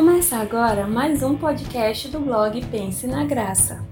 Começa agora mais um podcast do blog Pense na Graça.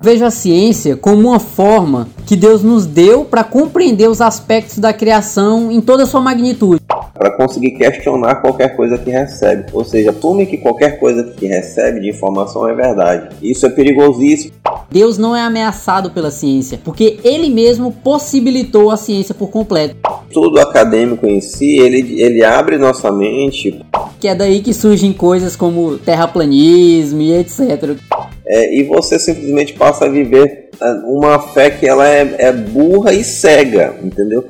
Vejo a ciência como uma forma que Deus nos deu para compreender os aspectos da criação em toda a sua magnitude. Para conseguir questionar qualquer coisa que recebe. Ou seja, assume que qualquer coisa que recebe de informação é verdade. Isso é perigosíssimo. Deus não é ameaçado pela ciência, porque ele mesmo possibilitou a ciência por completo. Tudo acadêmico em si, ele, ele abre nossa mente. Que é daí que surgem coisas como terraplanismo e etc. É, e você simplesmente passa a viver é, uma fé que ela é, é burra e cega, entendeu?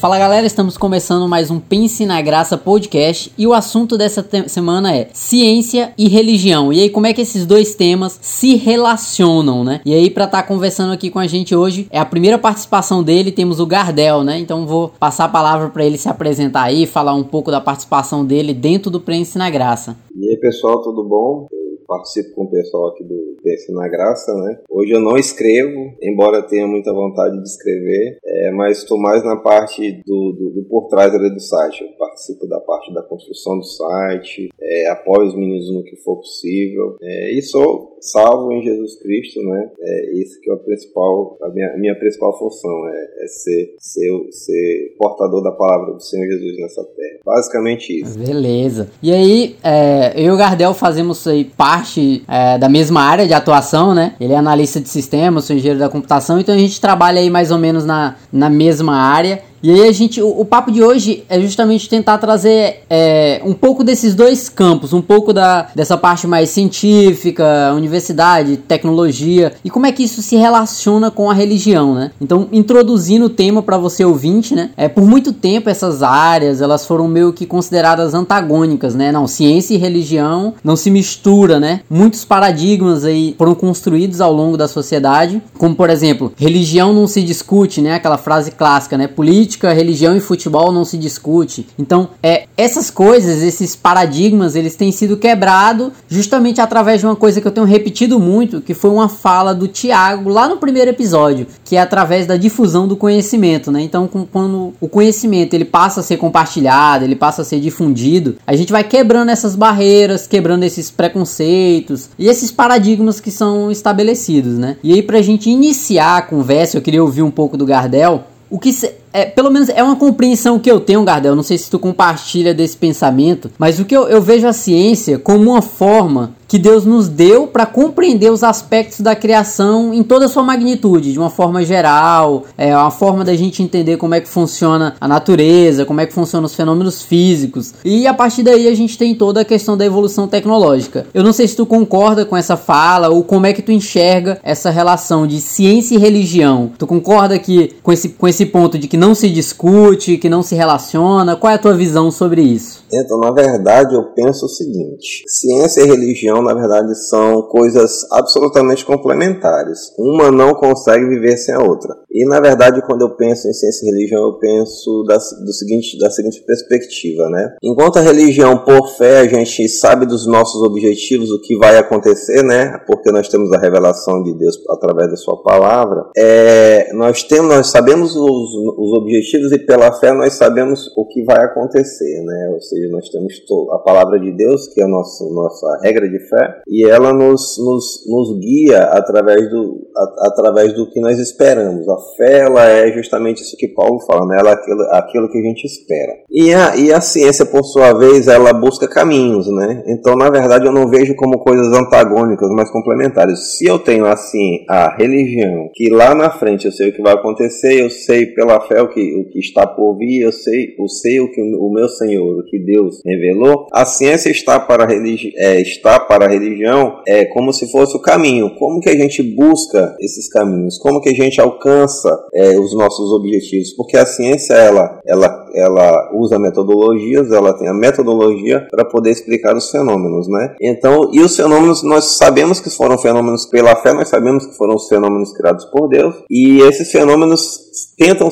Fala galera, estamos começando mais um Pense na Graça podcast e o assunto dessa semana é ciência e religião. E aí, como é que esses dois temas se relacionam, né? E aí, para estar tá conversando aqui com a gente hoje, é a primeira participação dele, temos o Gardel, né? Então vou passar a palavra para ele se apresentar aí, falar um pouco da participação dele dentro do Pense na Graça. E aí, pessoal, tudo bom? participo com o pessoal aqui do Pense na Graça, né? Hoje eu não escrevo, embora tenha muita vontade de escrever, é, mas estou mais na parte do, do, do, por trás ali do site. Eu participo da parte da construção do site, é, apoio os meninos no que for possível, é, e sou salvo em Jesus Cristo, né? É isso que é o principal, a minha, minha principal função, é, é ser, ser, ser portador da palavra do Senhor Jesus nessa terra. Basicamente isso. Beleza. E aí, é, eu e o Gardel fazemos aí parte é, da mesma área de atuação, né? Ele é analista de sistemas, sou engenheiro da computação, então a gente trabalha aí mais ou menos na, na mesma área. E aí a gente, o, o, papo de hoje é justamente tentar trazer é, um pouco desses dois campos, um pouco da, dessa parte mais científica, universidade, tecnologia e como é que isso se relaciona com a religião, né? Então introduzindo o tema para você ouvinte, né? É por muito tempo essas áreas elas foram meio que consideradas antagônicas, né? Não, ciência e religião não se mistura, né? Muitos paradigmas aí foram construídos ao longo da sociedade, como por exemplo, religião não se discute, né? Aquela frase clássica, né? Política política, religião e futebol não se discute. Então, é, essas coisas, esses paradigmas, eles têm sido quebrados justamente através de uma coisa que eu tenho repetido muito, que foi uma fala do Tiago lá no primeiro episódio, que é através da difusão do conhecimento, né? Então, com, quando o conhecimento ele passa a ser compartilhado, ele passa a ser difundido, a gente vai quebrando essas barreiras, quebrando esses preconceitos e esses paradigmas que são estabelecidos, né? E aí, pra gente iniciar a conversa, eu queria ouvir um pouco do Gardel, o que é, pelo menos é uma compreensão que eu tenho, Gardel. Não sei se tu compartilha desse pensamento, mas o que eu, eu vejo a ciência como uma forma que Deus nos deu para compreender os aspectos da criação em toda a sua magnitude, de uma forma geral, é uma forma da gente entender como é que funciona a natureza, como é que funcionam os fenômenos físicos. E a partir daí a gente tem toda a questão da evolução tecnológica. Eu não sei se tu concorda com essa fala ou como é que tu enxerga essa relação de ciência e religião. Tu concorda que com esse, com esse ponto de que não se discute, que não se relaciona? Qual é a tua visão sobre isso? Então, na verdade, eu penso o seguinte: ciência e religião, na verdade, são coisas absolutamente complementares. Uma não consegue viver sem a outra. E, na verdade, quando eu penso em ciência e religião, eu penso da, do seguinte, da seguinte perspectiva, né? Enquanto a religião, por fé, a gente sabe dos nossos objetivos, o que vai acontecer, né? Porque nós temos a revelação de Deus através da Sua palavra. É, nós temos, nós sabemos os, os objetivos e pela fé nós sabemos o que vai acontecer, né? Ou seja, nós temos a palavra de Deus, que é a nossa, nossa regra de fé, e ela nos, nos, nos guia através do, a, através do que nós esperamos. A fé ela é justamente isso que Paulo fala, né? ela é aquilo, aquilo que a gente espera. E a, e a ciência, por sua vez, ela busca caminhos. Né? Então, na verdade, eu não vejo como coisas antagônicas, mas complementares. Se eu tenho assim a religião, que lá na frente eu sei o que vai acontecer, eu sei pela fé o que, o que está por vir, eu sei, eu sei o que o meu Senhor, o que Deus revelou, a ciência está para a, religi é, está para a religião é como se fosse o caminho. Como que a gente busca esses caminhos? Como que a gente alcança é, os nossos objetivos? Porque a ciência ela, ela, ela usa metodologias, ela tem a metodologia para poder explicar os fenômenos, né? Então, e os fenômenos nós sabemos que foram fenômenos pela fé, nós sabemos que foram os fenômenos criados por Deus e esses fenômenos tentam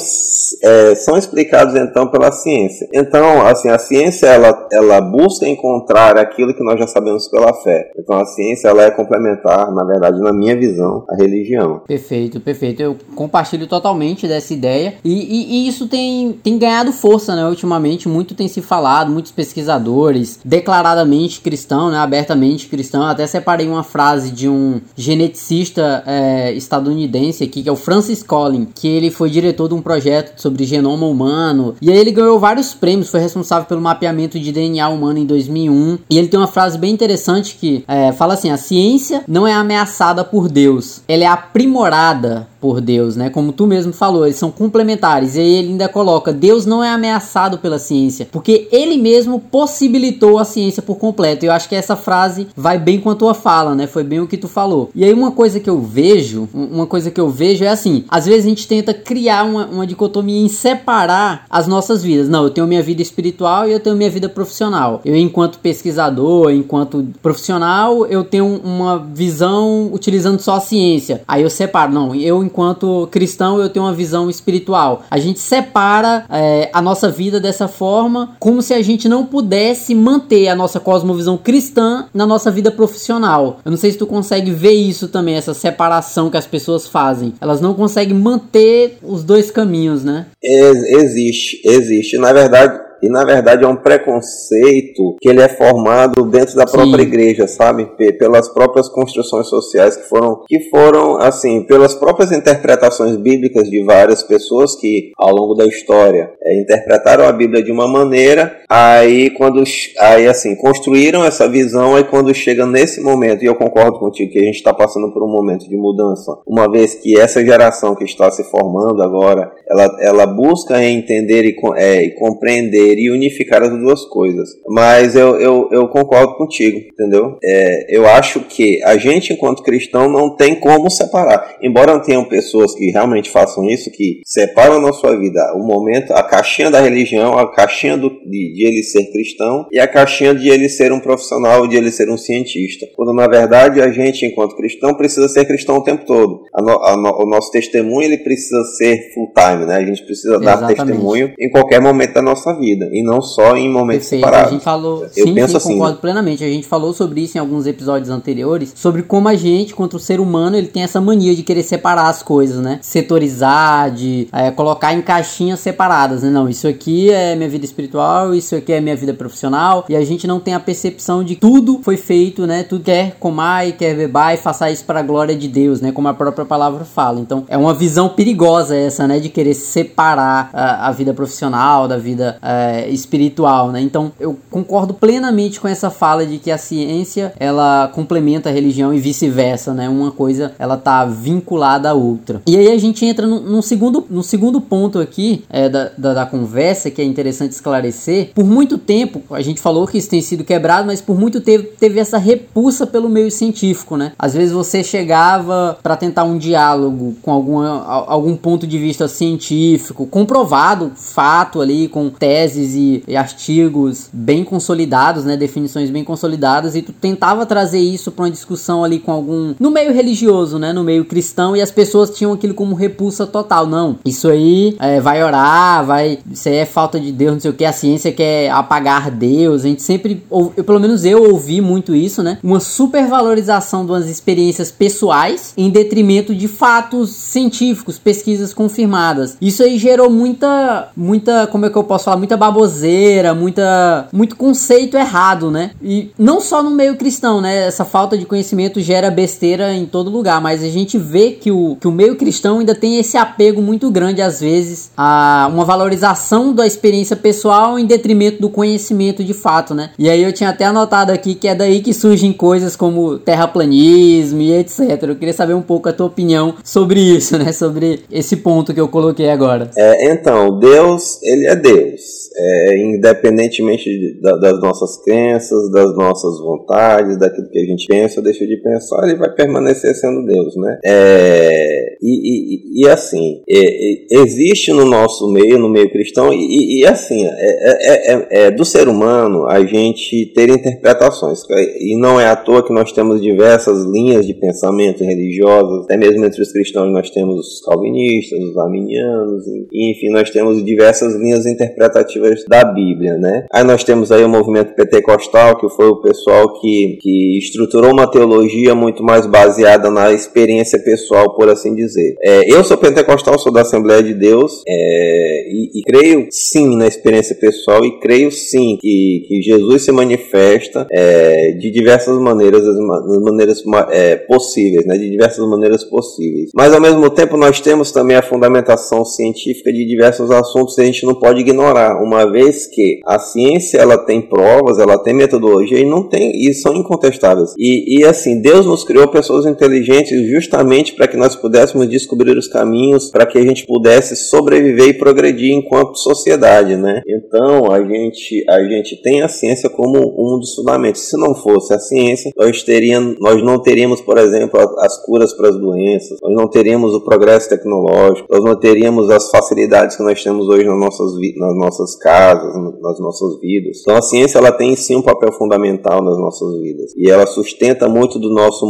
é, são explicados então pela ciência. Então, assim, a ciência ela, ela busca encontrar aquilo que nós já sabemos pela fé. Então, a ciência ela é complementar, na verdade, na minha visão, à religião religião. Perfeito, perfeito. Eu compartilho totalmente dessa ideia e, e, e isso tem, tem ganhado força, né? Ultimamente, muito tem se falado, muitos pesquisadores, declaradamente cristão, né? Abertamente cristão. Eu até separei uma frase de um geneticista é, estadunidense aqui, que é o Francis Collins, que ele foi diretor de um projeto sobre genoma humano e aí ele ganhou vários prêmios, foi responsável pelo mapeamento de DNA humano em 2001 e ele tem uma frase bem interessante que é, fala assim: a ciência não é ameaçada por Deus, ela é aprimorada por Deus, né? Como tu mesmo falou, eles são complementares. E aí ele ainda coloca: Deus não é ameaçado pela ciência, porque ele mesmo possibilitou a ciência por completo. Eu acho que essa frase vai bem com a tua fala, né? Foi bem o que tu falou. E aí uma coisa que eu vejo, uma coisa que eu vejo é assim: às vezes a gente tenta criar uma, uma dicotomia em separar as nossas vidas. Não, eu tenho minha vida espiritual e eu tenho minha vida profissional. Eu, enquanto pesquisador, enquanto profissional, eu tenho uma visão utilizando só a ciência. Aí eu separo, não, eu enquanto cristão, eu tenho uma visão espiritual. A gente separa é, a nossa vida dessa forma, como se a gente não pudesse manter a nossa cosmovisão cristã na nossa vida profissional. Eu não sei se tu consegue ver isso também, essa separação que as pessoas fazem. Elas não conseguem manter os dois caminhos, né? existe, existe. Na verdade, e na verdade é um preconceito que ele é formado dentro da própria Sim. igreja, sabe? Pelas próprias construções sociais que foram, que foram assim, pelas próprias interpretações bíblicas de várias pessoas que ao longo da história é, interpretaram a Bíblia de uma maneira, aí quando aí assim construíram essa visão, aí quando chega nesse momento e eu concordo contigo que a gente está passando por um momento de mudança, uma vez que essa geração que está se formando agora, ela, ela busca entender e, é, e compreender e unificar as duas coisas. Mas eu, eu, eu concordo contigo, entendeu? É, eu acho que a gente, enquanto cristão, não tem como separar. Embora tenham pessoas que realmente façam isso, que separam na sua vida o momento, a caixinha da religião, a caixinha do, de, de ele ser cristão e a caixinha de ele ser um profissional, de ele ser um cientista. Quando na verdade a gente, enquanto cristão, precisa ser cristão o tempo todo. A no, a no, o nosso testemunho ele precisa ser full time, né? A gente precisa dar Exatamente. testemunho em qualquer momento da nossa vida vida e não só em momentos Perfeito. separados. A gente falou, eu sim, penso sim, assim, concordo plenamente. A gente falou sobre isso em alguns episódios anteriores, sobre como a gente, contra o ser humano, ele tem essa mania de querer separar as coisas, né? Setorizar, de é, colocar em caixinhas separadas, né? Não, isso aqui é minha vida espiritual, isso aqui é minha vida profissional, e a gente não tem a percepção de que tudo foi feito, né? Tudo quer comar e quer beber e faça isso para a glória de Deus, né? Como a própria palavra fala. Então, é uma visão perigosa essa, né? De querer separar a, a vida profissional da vida é, é, espiritual, né? Então eu concordo plenamente com essa fala de que a ciência ela complementa a religião e vice-versa, né? Uma coisa ela tá vinculada à outra. E aí a gente entra num segundo, num segundo ponto aqui é, da, da, da, conversa que é interessante esclarecer. Por muito tempo a gente falou que isso tem sido quebrado, mas por muito tempo teve essa repulsa pelo meio científico, né? Às vezes você chegava para tentar um diálogo com alguma, algum ponto de vista científico, comprovado, fato ali, com tese teses e, e, artigos bem consolidados, né, definições bem consolidadas, e tu tentava trazer isso para uma discussão ali com algum no meio religioso, né, no meio cristão, e as pessoas tinham aquilo como repulsa total. Não, isso aí é, vai orar, vai, isso aí é falta de Deus, não sei o que. A ciência quer apagar Deus. A gente sempre, ou, eu, pelo menos eu ouvi muito isso, né, uma supervalorização de umas experiências pessoais em detrimento de fatos científicos, pesquisas confirmadas. Isso aí gerou muita, muita, como é que eu posso falar, muita baboseira, muita, muito conceito errado, né? E não só no meio cristão, né? Essa falta de conhecimento gera besteira em todo lugar, mas a gente vê que o, que o meio cristão ainda tem esse apego muito grande, às vezes, a uma valorização da experiência pessoal em detrimento do conhecimento de fato, né? E aí eu tinha até anotado aqui que é daí que surgem coisas como terraplanismo e etc. Eu queria saber um pouco a tua opinião sobre isso, né? Sobre esse ponto que eu coloquei agora. É, então, Deus, ele é Deus é, independentemente da, das nossas crenças, das nossas vontades, daquilo que a gente pensa deixa de pensar, ele vai permanecer sendo Deus, né? É, e, e, e, assim, é, existe no nosso meio, no meio cristão, e, e assim, é, é, é, do ser humano a gente ter interpretações, e não é à toa que nós temos diversas linhas de pensamento religiosas, até mesmo entre os cristãos nós temos os calvinistas, os arminianos, enfim, nós temos diversas linhas interpretativas da Bíblia, né? Aí nós temos aí o movimento pentecostal, que foi o pessoal que, que estruturou uma teologia muito mais baseada na experiência pessoal, por assim dizer. É, eu sou pentecostal, sou da Assembleia de Deus, é, e, e, creio sim na experiência pessoal, e creio sim que, que Jesus se manifesta é, de diversas maneiras, das maneiras é, possíveis, né? De diversas maneiras possíveis. Mas ao mesmo tempo nós temos também a fundamentação científica de diversos assuntos que a gente não pode ignorar, uma vez que a ciência ela tem provas, ela tem metodologia e não tem e são incontestáveis. E, e assim, Deus nos criou pessoas inteligentes justamente para que nós pudéssemos descobrir os caminhos, para que a gente pudesse sobreviver e progredir enquanto sociedade, né? Então a gente a gente tem a ciência como um dos fundamentos. Se não fosse a ciência, nós teríamos nós não teríamos, por exemplo, as curas para as doenças, nós não teríamos o progresso tecnológico, nós não teríamos as facilidades que nós temos hoje nas nossas nas nossas casas, nas nossas vidas. Então a ciência ela tem sim um papel fundamental nas nossas vidas e ela sustenta muito do nosso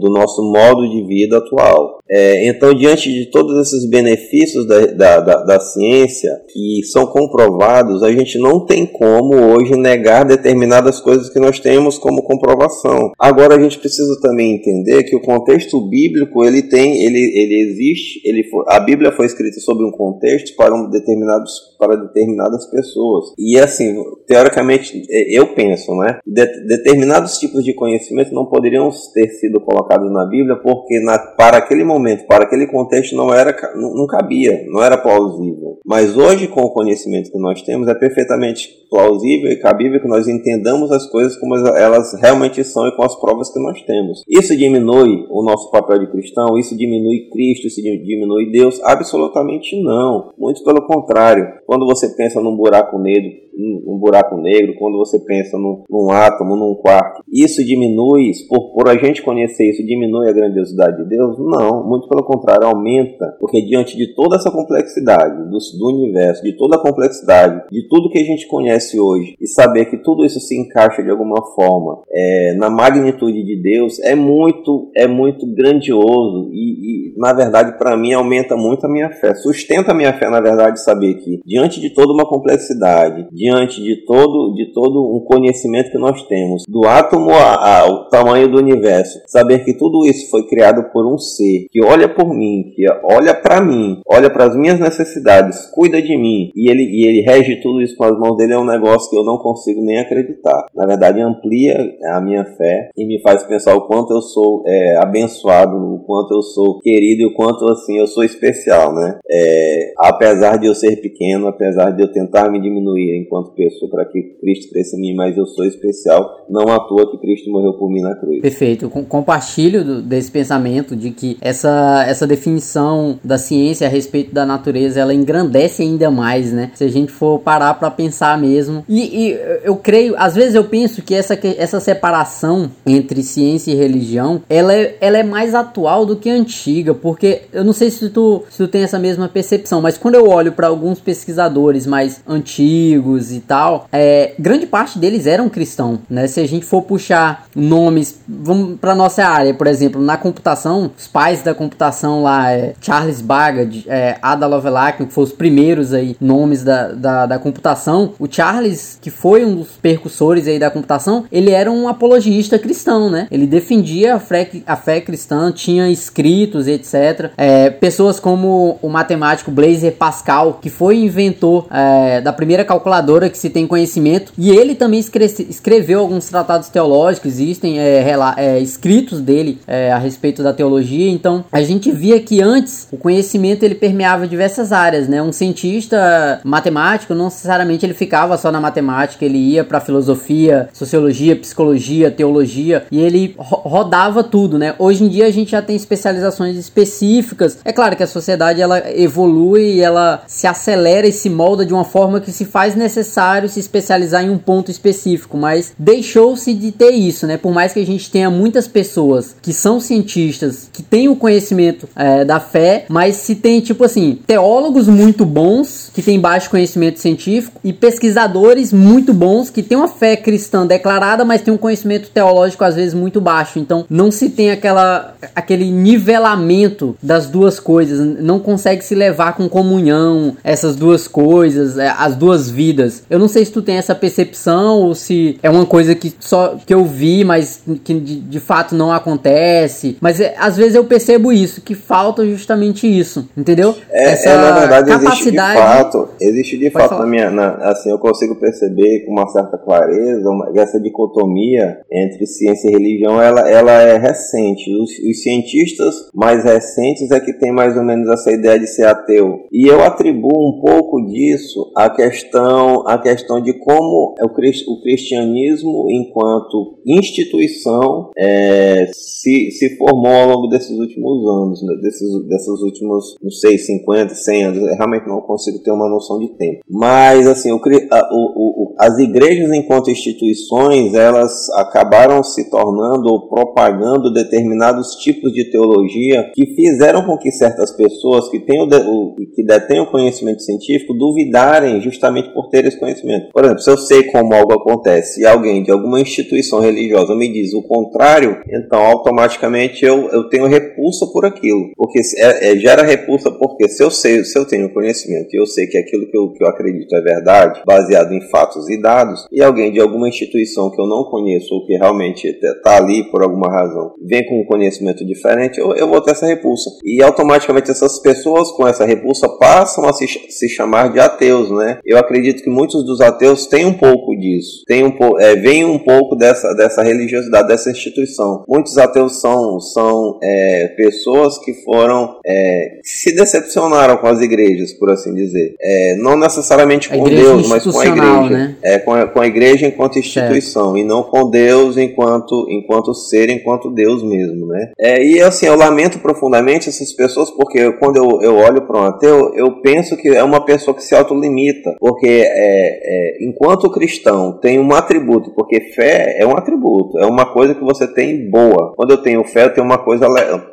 do nosso modo de vida atual. É, então, diante de todos esses benefícios da, da, da, da, ciência que são comprovados, a gente não tem como hoje negar determinadas coisas que nós temos como comprovação. Agora, a gente precisa também entender que o contexto bíblico ele tem, ele, ele existe, ele a Bíblia foi escrita sobre um contexto para um determinados para determinadas pessoas. E assim, teoricamente, é, eu penso, né? De, determinados tipos de conhecimento não poderiam ter sido colocados na Bíblia porque na, para aquele momento, para aquele contexto não era não cabia, não era plausível. Mas hoje com o conhecimento que nós temos é perfeitamente plausível e cabível que nós entendamos as coisas como elas realmente são e com as provas que nós temos. Isso diminui o nosso papel de cristão, isso diminui Cristo, isso diminui Deus? Absolutamente não. Muito pelo contrário. Quando você pensa num buraco negro, um buraco negro, quando você pensa num, átomo, num quarto, isso diminui, por, por a gente conhecer isso, diminui a grandiosidade de Deus? Não, muito pelo contrário, aumenta, porque diante de toda essa complexidade do, do universo, de toda a complexidade, de tudo que a gente conhece hoje, e saber que tudo isso se encaixa de alguma forma é, na magnitude de Deus, é muito, é muito grandioso e, e na verdade, para mim, aumenta muito a minha fé, sustenta a minha fé, na verdade, saber que diante de toda uma complexidade, de diante de todo, de todo um conhecimento que nós temos, do átomo ao tamanho do universo, saber que tudo isso foi criado por um ser que olha por mim, que olha para mim, olha para as minhas necessidades, cuida de mim e ele, e ele rege tudo isso com as mãos dele é um negócio que eu não consigo nem acreditar. Na verdade, amplia a minha fé e me faz pensar o quanto eu sou é, abençoado, o quanto eu sou querido e o quanto assim eu sou especial, né? É, apesar de eu ser pequeno, apesar de eu tentar me diminuir enquanto enquanto pessoa para que Cristo cresça em mim, mas eu sou especial, não à toa que Cristo morreu por mim na cruz. Perfeito. Com, compartilho do, desse pensamento de que essa, essa definição da ciência a respeito da natureza, ela engrandece ainda mais, né? Se a gente for parar para pensar mesmo. E, e, eu creio, às vezes eu penso que essa, essa separação entre ciência e religião, ela é, ela é mais atual do que antiga, porque eu não sei se tu, se tu tem essa mesma percepção, mas quando eu olho para alguns pesquisadores mais antigos e tal, é, grande parte deles eram cristãos, né? Se a gente for puxar nomes, vamos para nossa área, por exemplo, na computação, os pais da computação lá, é, Charles Babbage, é, Ada Lovelace, que foram os primeiros aí nomes da, da, da, computação. O Charles, que foi um dos percussores aí da computação, ele era um apologista cristão, né? Ele defendia a fé, a fé cristã, tinha escritos, etc. É, pessoas como o matemático Blaise Pascal, que foi inventor é, da primeira calculadora que se tem conhecimento. E ele também escreveu alguns tratados teológicos, existem é, é, escritos dele é, a respeito da teologia. Então a gente via que antes o conhecimento ele permeava diversas áreas, né? Um cientista matemático não necessariamente ele ficava só na matemática, ele ia para filosofia, sociologia, psicologia, teologia e ele ro rodava tudo, né? Hoje em dia a gente já tem especializações específicas. É claro que a sociedade ela evolui, ela se acelera e se molda de uma forma que se faz necessário necessário se especializar em um ponto específico, mas deixou-se de ter isso, né? Por mais que a gente tenha muitas pessoas que são cientistas, que têm o conhecimento é, da fé, mas se tem, tipo assim, teólogos muito bons, que têm baixo conhecimento científico, e pesquisadores muito bons, que têm uma fé cristã declarada, mas têm um conhecimento teológico às vezes muito baixo. Então não se tem aquela, aquele nivelamento das duas coisas, não consegue se levar com comunhão essas duas coisas, é, as duas vidas. Eu não sei se tu tem essa percepção ou se é uma coisa que só que eu vi, mas que de, de fato não acontece. Mas é, às vezes eu percebo isso, que falta justamente isso, entendeu? É, essa é, na verdade capacidade. Existe de fato, existe de fato na minha, na, assim, eu consigo perceber com uma certa clareza uma, essa dicotomia entre ciência e religião, ela, ela é recente. Os, os cientistas mais recentes é que tem mais ou menos essa ideia de ser ateu. E eu atribuo um pouco disso à questão, à questão de como o, o cristianismo, enquanto instituição, é, se, se formou ao longo desses últimos anos, né? desses, desses últimos, não sei, 50, 100 anos. Eu realmente não consigo ter uma noção de tempo. Mas, assim, o, a, o, o, as igrejas, enquanto instituições, elas acabaram se tornando ou propagando determinados tipos de teologia que fizeram com que certas pessoas que, têm o, que detêm o conhecimento científico duvidarem justamente por ter esse conhecimento. Por exemplo, se eu sei como algo acontece e alguém de alguma instituição religiosa me diz o contrário, então automaticamente eu, eu tenho repulsa por aquilo. Porque é, é, gera repulsa porque se eu sei, se eu tenho conhecimento e eu sei que aquilo que eu, que eu acredito é verdade, baseado em fatos e dados, e alguém de alguma instituição que eu não conheço ou que realmente está ali por alguma razão vem com um conhecimento diferente, eu, eu vou ter essa repulsa. E automaticamente essas pessoas com essa repulsa passam a se, se chamar de ateus, né? Eu acredito que muitos dos ateus têm um pouco disso, tem um é, vem um pouco dessa, dessa religiosidade, dessa instituição. Muitos ateus são, são é, pessoas que foram é, que se decepcionaram com as igrejas, por assim dizer. É, não necessariamente com Deus, mas com a igreja. Né? É, com, a, com a igreja enquanto instituição certo. e não com Deus enquanto, enquanto ser, enquanto Deus mesmo, né? É, e assim, eu lamento profundamente essas pessoas porque quando eu, eu olho para um ateu, eu penso que é uma pessoa que se autolimita, porque é, enquanto cristão tem um atributo, porque fé é um atributo, é uma coisa que você tem boa. Quando eu tenho fé, eu tenho uma coisa,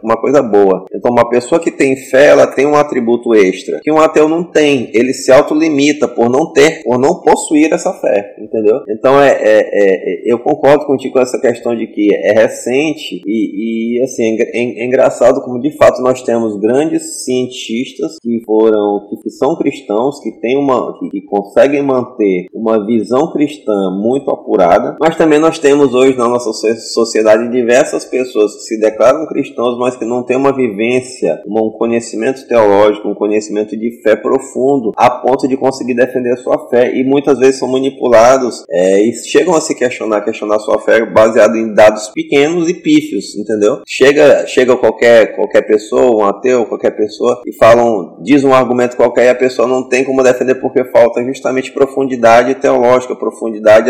uma coisa boa. Então, uma pessoa que tem fé, ela tem um atributo extra que um ateu não tem. Ele se autolimita por não ter, por não possuir essa fé, entendeu? Então, é, é, é eu concordo contigo com essa questão de que é recente e, e assim, é, é, engraçado como de fato nós temos grandes cientistas que foram, que, que são cristãos, que têm uma, que, que conseguem manter uma visão cristã muito apurada, mas também nós temos hoje na nossa sociedade diversas pessoas que se declaram cristãos, mas que não têm uma vivência, um conhecimento teológico, um conhecimento de fé profundo, a ponto de conseguir defender a sua fé. E muitas vezes são manipulados é, e chegam a se questionar, questionar sua fé baseado em dados pequenos e pífios, entendeu? Chega, chega qualquer, qualquer pessoa, um ateu, qualquer pessoa, e falam, diz um argumento qualquer e a pessoa não tem como defender porque falta justamente profundidade teológica, profundidade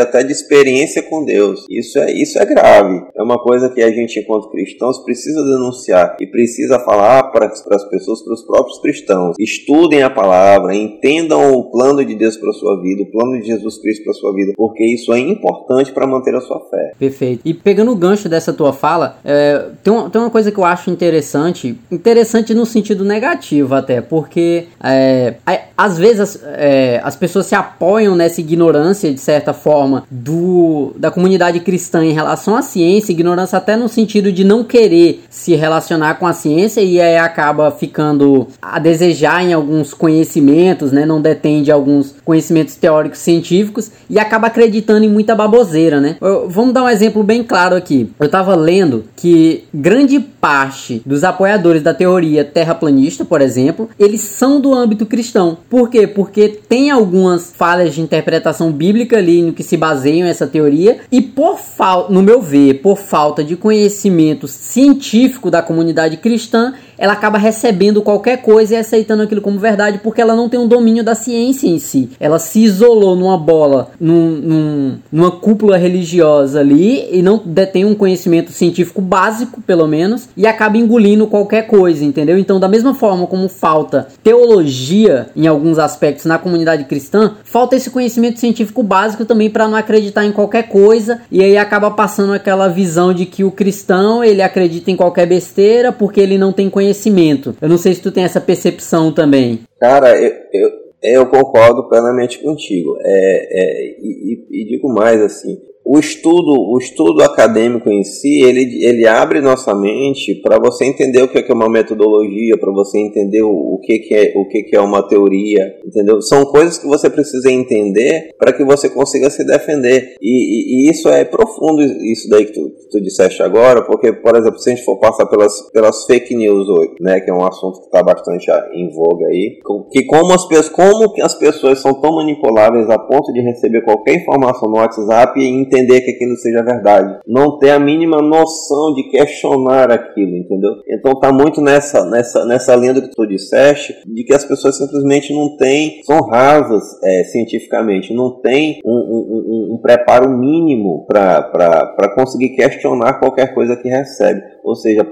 até de experiência com Deus. Isso é, isso é grave. É uma coisa que a gente, enquanto cristãos, precisa denunciar e precisa falar para, para as pessoas, para os próprios cristãos. Estudem a palavra, entendam o plano de Deus para a sua vida, o plano de Jesus Cristo para a sua vida, porque isso é importante para manter a sua fé. Perfeito. E pegando o gancho dessa tua fala, é, tem, uma, tem uma coisa que eu acho interessante, interessante no sentido negativo até, porque é, às vezes as, é, as pessoas se apoiam nessa ignorância, de certa forma, do, da comunidade cristã em relação à ciência, ignorância até no sentido de não querer se relacionar com a ciência e aí acaba ficando a desejar em alguns conhecimentos, né? Não detende alguns conhecimentos teóricos científicos e acaba acreditando em muita baboseira, né? Eu, vamos dar um exemplo bem claro aqui. Eu tava lendo que grande parte dos apoiadores da teoria terraplanista, por exemplo, eles são do âmbito cristão. Por quê? Porque tem algumas falhas de interpretação bíblica que se baseiam essa teoria e por falta, no meu ver, por falta de conhecimento científico da comunidade cristã, ela acaba recebendo qualquer coisa e aceitando aquilo como verdade porque ela não tem um domínio da ciência em si. Ela se isolou numa bola, num, num, numa cúpula religiosa ali e não detém um conhecimento científico básico, pelo menos, e acaba engolindo qualquer coisa, entendeu? Então, da mesma forma como falta teologia em alguns aspectos na comunidade cristã, falta esse conhecimento científico básico também para não acreditar em qualquer coisa e aí acaba passando aquela visão de que o cristão ele acredita em qualquer besteira porque ele não tem conhecimento conhecimento. Eu não sei se tu tem essa percepção também. Cara, eu, eu, eu concordo plenamente contigo. É, é, e, e, digo mais assim, o estudo, o estudo acadêmico em si, ele, ele abre nossa mente para você entender o que é uma metodologia, para você entender o, o, que, que, é, o que, que é uma teoria, entendeu? São coisas que você precisa entender para que você consiga se defender. E, e, e, isso é profundo, isso daí que tu, que tu disseste agora, porque, por exemplo, se a gente for passar pelas, pelas fake news hoje, né, que é um assunto que está bastante em voga aí, que como as, como as pessoas são tão manipuláveis a ponto de receber qualquer informação no WhatsApp e entender que aquilo seja verdade. Não ter a mínima noção de questionar aquilo, entendeu? Então tá muito nessa, nessa, nessa linha do que tu disseste, de que as pessoas simplesmente não têm, são rasas é, cientificamente, não tem um, um, um, um preparo mínimo para conseguir questionar qualquer coisa que recebe. Ou seja,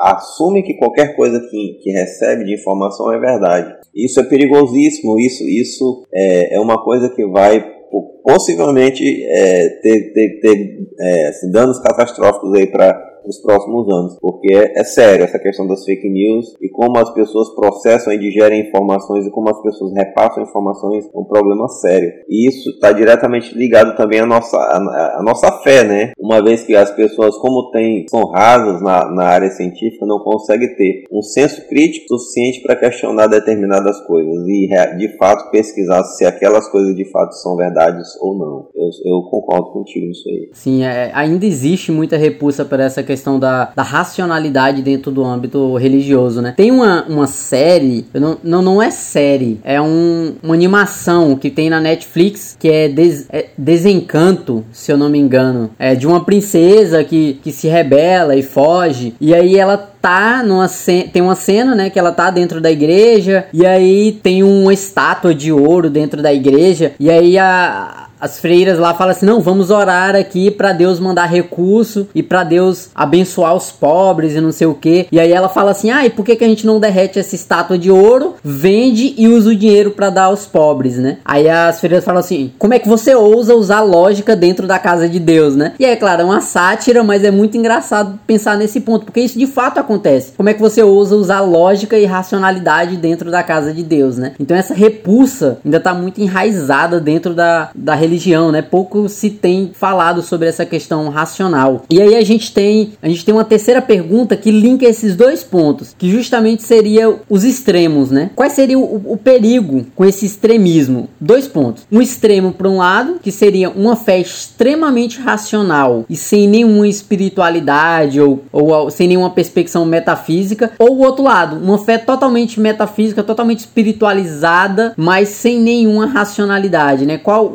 assume que qualquer coisa que, que recebe de informação é verdade. Isso é perigosíssimo, isso, isso é, é uma coisa que vai possivelmente é, ter, ter, ter é, assim, danos catastróficos aí para nos próximos anos, porque é, é, sério essa questão das fake news e como as pessoas processam e digerem informações e como as pessoas repassam informações é um problema sério. E isso está diretamente ligado também à nossa, à, à, nossa fé, né? Uma vez que as pessoas, como tem, são rasas na, na área científica, não conseguem ter um senso crítico suficiente para questionar determinadas coisas e de fato pesquisar se aquelas coisas de fato são verdades ou não. Eu, eu concordo contigo nisso aí. Sim, é, ainda existe muita repulsa para essa questão questão da, da racionalidade dentro do âmbito religioso, né? Tem uma, uma série, não, não, não é série, é um, uma animação que tem na Netflix que é, des, é Desencanto, se eu não me engano. É de uma princesa que, que se rebela e foge, e aí ela tá numa tem uma cena, né, que ela tá dentro da igreja e aí tem uma estátua de ouro dentro da igreja e aí a as freiras lá falam assim: não, vamos orar aqui para Deus mandar recurso e para Deus abençoar os pobres e não sei o que. E aí ela fala assim: ah, e por que, que a gente não derrete essa estátua de ouro, vende e usa o dinheiro para dar aos pobres, né? Aí as freiras falam assim: como é que você ousa usar lógica dentro da casa de Deus, né? E é claro, é uma sátira, mas é muito engraçado pensar nesse ponto, porque isso de fato acontece. Como é que você ousa usar lógica e racionalidade dentro da casa de Deus, né? Então essa repulsa ainda tá muito enraizada dentro da, da religião religião, né? Pouco se tem falado sobre essa questão racional. E aí a gente tem, a gente tem uma terceira pergunta que linka esses dois pontos, que justamente seria os extremos, né? Qual seria o, o perigo com esse extremismo? Dois pontos. Um extremo para um lado, que seria uma fé extremamente racional e sem nenhuma espiritualidade ou, ou sem nenhuma perspecção metafísica, ou o outro lado, uma fé totalmente metafísica, totalmente espiritualizada, mas sem nenhuma racionalidade, né? Qual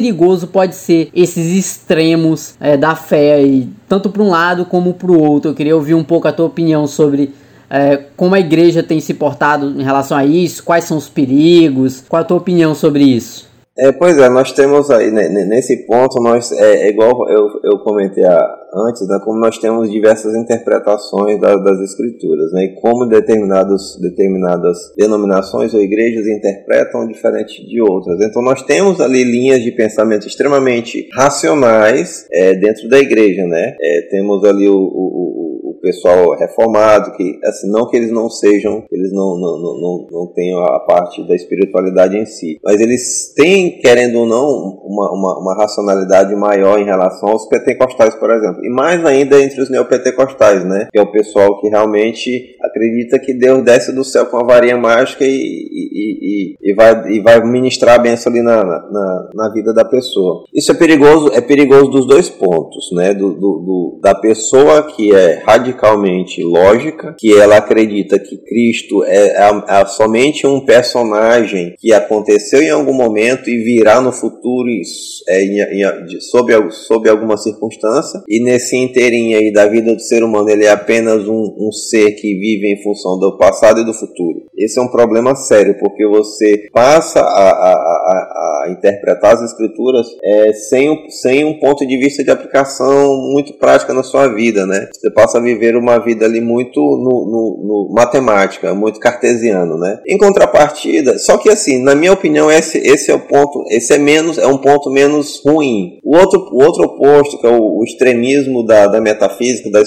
perigoso pode ser esses extremos é, da fé aí, tanto para um lado como para o outro. Eu queria ouvir um pouco a tua opinião sobre é, como a igreja tem se portado em relação a isso, quais são os perigos, qual a tua opinião sobre isso? É, pois é, nós temos aí, né, nesse ponto, nós, é, é igual eu, eu comentei antes, né, como nós temos diversas interpretações das, das escrituras, né, e como determinados, determinadas denominações ou igrejas interpretam diferente de outras. Então nós temos ali linhas de pensamento extremamente racionais é, dentro da igreja, né, é, temos ali o, o, o pessoal reformado, que assim, não que eles não sejam, eles não, não, não, não, tenham a parte da espiritualidade em si, mas eles têm, querendo ou não, uma, uma, uma racionalidade maior em relação aos pentecostais, por exemplo, e mais ainda entre os neopentecostais, né, que é o pessoal que realmente acredita que Deus desce do céu com a varinha mágica e, e, e, e vai, e vai ministrar a benção ali na, na, na, vida da pessoa. Isso é perigoso, é perigoso dos dois pontos, né, do, do, do da pessoa que é radical radicalmente lógica, que ela acredita que Cristo é, é, é, somente um personagem que aconteceu em algum momento e virá no futuro é, em, em, sob, sob alguma circunstância, e nesse inteirinho aí da vida do ser humano ele é apenas um, um ser que vive em função do passado e do futuro. Esse é um problema sério, porque você passa a, a, a, a interpretar as escrituras é, sem, um, sem um ponto de vista de aplicação muito prática na sua vida, né? Você passa a viver uma vida ali muito no, no, no, matemática, muito cartesiano, né? Em contrapartida, só que assim, na minha opinião, esse, esse é o ponto, esse é menos, é um ponto menos ruim. O outro, o outro oposto, que é o, o extremismo da, da metafísica, da,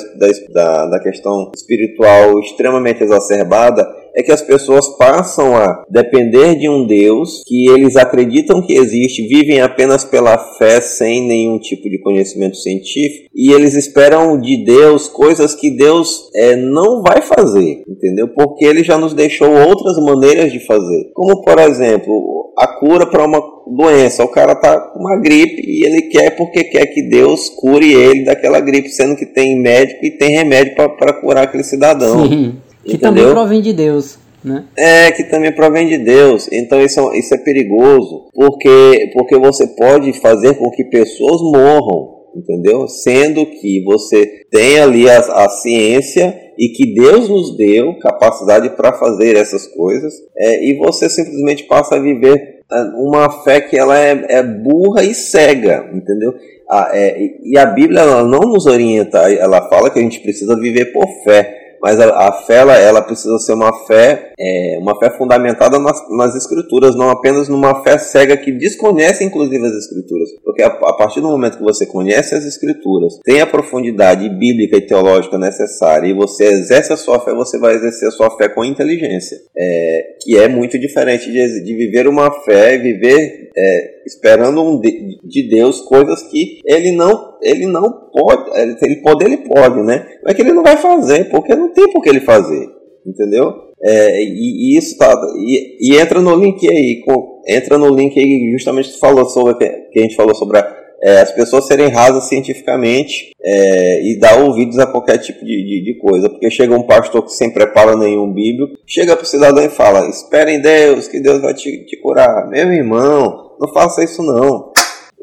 da, da questão espiritual extremamente exacerbada, é que as pessoas passam a depender de um Deus que eles acreditam que existe, vivem apenas pela fé, sem nenhum tipo de conhecimento científico, e eles esperam de Deus coisas que Deus é, não vai fazer, entendeu? Porque ele já nos deixou outras maneiras de fazer. Como, por exemplo, a cura para uma doença. O cara tá com uma gripe e ele quer porque quer que Deus cure ele daquela gripe, sendo que tem médico e tem remédio para curar aquele cidadão. Sim, que também provém de Deus. Né? É, que também provém de Deus. Então isso, é isso é perigoso, porque, porque você pode fazer com que pessoas morram, entendeu? Sendo que você tem ali a, a ciência e que Deus nos deu capacidade para fazer essas coisas, é, e você simplesmente passa a viver uma fé que ela é, é burra e cega, entendeu? Ah, é, e a Bíblia ela não nos orienta, ela fala que a gente precisa viver por fé mas a, a fé ela, ela, precisa ser uma fé é, uma fé fundamentada nas, nas, escrituras, não apenas numa fé cega que desconhece inclusive as escrituras, porque a, a, partir do momento que você conhece as escrituras, tem a profundidade bíblica e teológica necessária e você exerce a sua fé, você vai exercer a sua fé com inteligência, é, que é muito diferente de, de viver uma fé, viver é, esperando de, de, Deus coisas que ele não ele não pode ele pode ele pode né? Não é que ele não vai fazer porque não tem por que ele fazer entendeu? É, e, e, isso tá e, e, entra no link aí com, entra no link aí justamente falou sobre que a gente falou sobre a, é, as pessoas serem rasas cientificamente é, e dar ouvidos a qualquer tipo de, de, de, coisa. Porque chega um pastor que sem prepara nenhum bíblico, chega para o cidadão e fala: Espera em Deus, que Deus vai te, te curar. Meu irmão, não faça isso não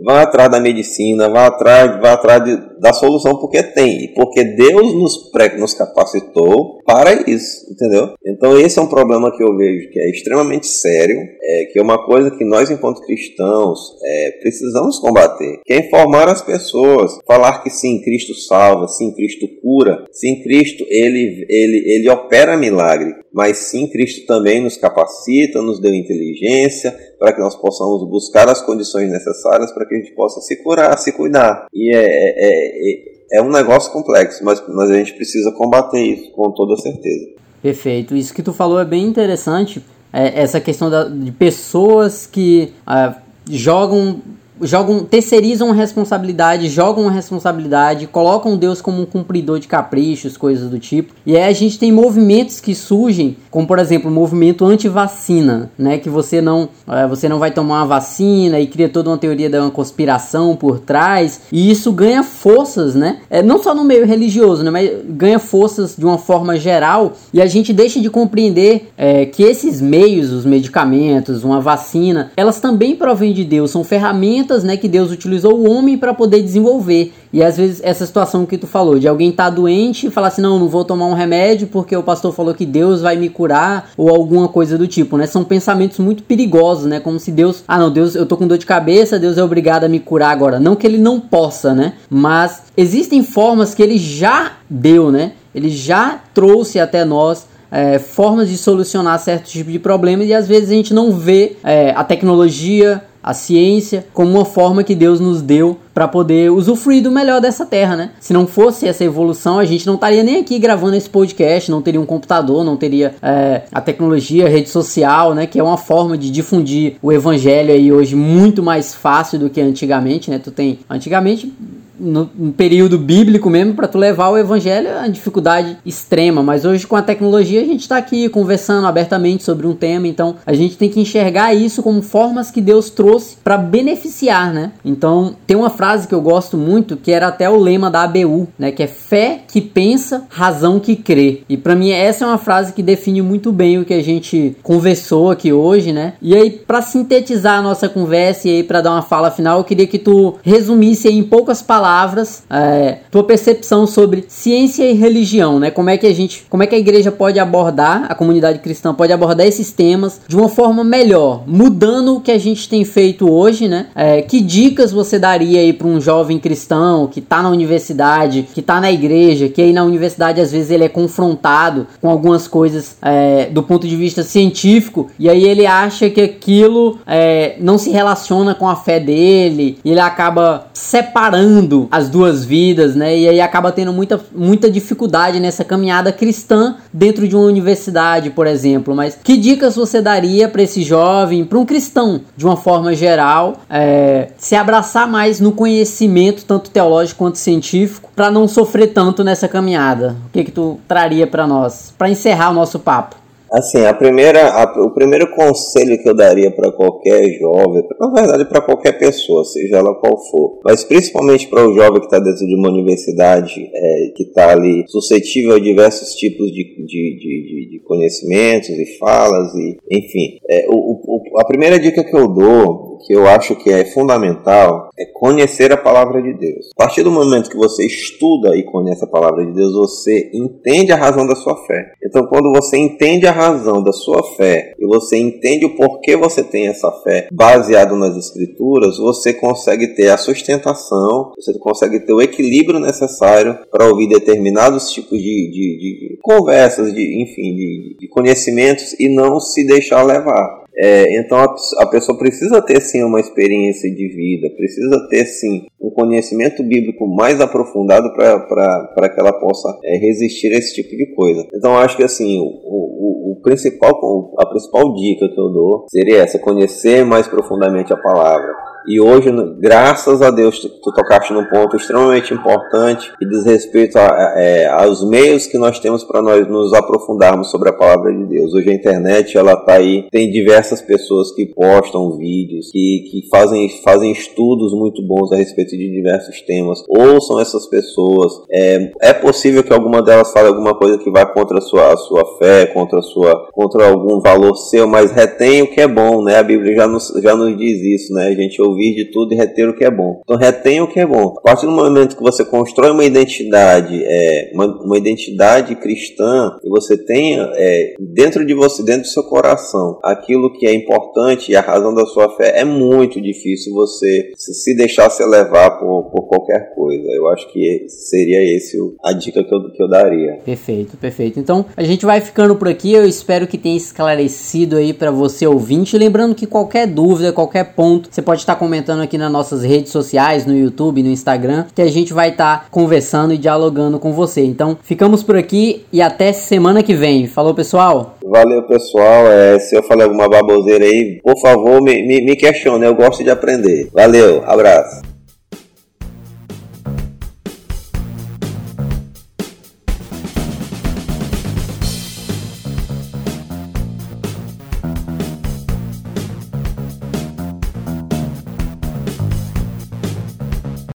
vá atrás da medicina, vá atrás, vá atrás de, da solução porque tem, porque Deus nos, pré, nos capacitou para isso, entendeu? Então esse é um problema que eu vejo que é extremamente sério, é, que é uma coisa que nós enquanto cristãos é, precisamos combater, que é informar as pessoas, falar que sim, Cristo salva, sim, Cristo cura, sim, Cristo ele, ele, ele opera milagre, mas sim, Cristo também nos capacita, nos deu inteligência, para que nós possamos buscar as condições necessárias para que a gente possa se curar, se cuidar. E é, é, é, é um negócio complexo, mas, mas a gente precisa combater isso com toda certeza. Perfeito. Isso que tu falou é bem interessante. É, essa questão da, de pessoas que ah, jogam jogam, terceirizam responsabilidade, jogam responsabilidade, colocam Deus como um cumpridor de caprichos, coisas do tipo. E aí a gente tem movimentos que surgem, como por exemplo o movimento anti-vacina, né? Que você não, é, você não vai tomar uma vacina e cria toda uma teoria da uma conspiração por trás. E isso ganha forças, né? É, não só no meio religioso, né? Mas ganha forças de uma forma geral. E a gente deixa de compreender é, que esses meios, os medicamentos, uma vacina, elas também provêm de Deus, são ferramentas ferramentas né, que Deus utilizou o homem para poder desenvolver. E às vezes essa situação que tu falou, de alguém estar tá doente e falar assim, não, não vou tomar um remédio porque o pastor falou que Deus vai me curar ou alguma coisa do tipo, né? São pensamentos muito perigosos, né? Como se Deus, ah não, Deus, eu tô com dor de cabeça, Deus é obrigado a me curar agora. Não que ele não possa, né? Mas existem formas que ele já deu, né? Ele já trouxe até nós é, formas de solucionar certos tipos de problemas e às vezes a gente não vê é, a tecnologia, a ciência como uma forma que Deus nos deu para poder usufruir do melhor dessa terra, né? Se não fosse essa evolução, a gente não estaria nem aqui gravando esse podcast, não teria um computador, não teria é, a tecnologia, a rede social, né? Que é uma forma de difundir o evangelho aí hoje muito mais fácil do que antigamente, né? Tu tem antigamente no, período bíblico mesmo, para tu levar o evangelho é uma dificuldade extrema. Mas hoje, com a tecnologia, a gente está aqui conversando abertamente sobre um tema. Então, a gente tem que enxergar isso como formas que Deus trouxe para beneficiar, né? Então, tem uma frase que eu gosto muito que era até o lema da ABU, né? Que é fé que pensa, razão que crê. E para mim, essa é uma frase que define muito bem o que a gente conversou aqui hoje, né? E aí, para sintetizar a nossa conversa e aí para dar uma fala final, eu queria que tu resumisse em poucas palavras palavras, é, tua percepção sobre ciência e religião, né? Como é que a gente, como é que a igreja pode abordar, a comunidade cristã pode abordar esses temas de uma forma melhor, mudando o que a gente tem feito hoje, né? É, que dicas você daria aí para um jovem cristão que está na universidade, que está na igreja, que aí na universidade às vezes ele é confrontado com algumas coisas é, do ponto de vista científico e aí ele acha que aquilo é, não se relaciona com a fé dele e ele acaba separando as duas vidas, né? E aí acaba tendo muita, muita dificuldade nessa caminhada cristã dentro de uma universidade, por exemplo. Mas que dicas você daria para esse jovem, para um cristão, de uma forma geral, é, se abraçar mais no conhecimento, tanto teológico quanto científico, para não sofrer tanto nessa caminhada? O que que tu traria para nós, para encerrar o nosso papo? Assim, a primeira, a, o primeiro conselho que eu daria para qualquer jovem, na verdade para qualquer pessoa, seja ela qual for, mas principalmente para o jovem que está dentro de uma universidade, é, que está ali suscetível a diversos tipos de, de, de, de conhecimentos e falas, e enfim, é, o, o, a primeira dica que eu dou que eu acho que é fundamental é conhecer a palavra de Deus. A partir do momento que você estuda e conhece a palavra de Deus, você entende a razão da sua fé. Então, quando você entende a razão da sua fé e você entende o porquê você tem essa fé baseado nas escrituras, você consegue ter a sustentação, você consegue ter o equilíbrio necessário para ouvir determinados tipos de, de, de conversas, de, enfim, de, de conhecimentos e não se deixar levar. É, então a, a, pessoa precisa ter sim uma experiência de vida, precisa ter sim um conhecimento bíblico mais aprofundado para que ela possa é, resistir a esse tipo de coisa. Então acho que assim o, o, o, principal a principal dica que eu dou seria essa: conhecer mais profundamente a palavra e hoje, graças a Deus, tu, tu tocaste num ponto extremamente importante que diz respeito a, é, aos meios que nós temos para nós nos aprofundarmos sobre a palavra de Deus. Hoje a internet ela tá aí, tem diversas pessoas que postam vídeos, que, que fazem, fazem estudos muito bons a respeito de diversos temas. Ouçam essas pessoas. É, é possível que alguma delas fale alguma coisa que vai contra a sua, a sua fé, contra, a sua, contra algum valor seu, mas retém o que é bom, né? A Bíblia já nos, já nos diz isso, né? A gente ouvir de tudo e reter o que é bom. Então retém o que é bom. A partir do momento que você constrói uma identidade, é, uma, uma identidade cristã, e você tenha é, dentro de você, dentro do seu coração, aquilo que é importante e a razão da sua fé, é muito difícil você se deixar se levar por, por qualquer coisa. Eu acho que seria esse a dica que eu, que eu daria. Perfeito, perfeito. Então a gente vai ficando por aqui. Eu espero que tenha esclarecido aí para você ouvinte. Lembrando que qualquer dúvida, qualquer ponto, você pode estar comentando aqui nas nossas redes sociais, no YouTube, no Instagram, que a gente vai estar tá conversando e dialogando com você. Então, ficamos por aqui e até semana que vem. Falou, pessoal? Valeu, pessoal. É, se eu falei alguma baboseira aí, por favor, me, me, me questione. Eu gosto de aprender. Valeu, abraço.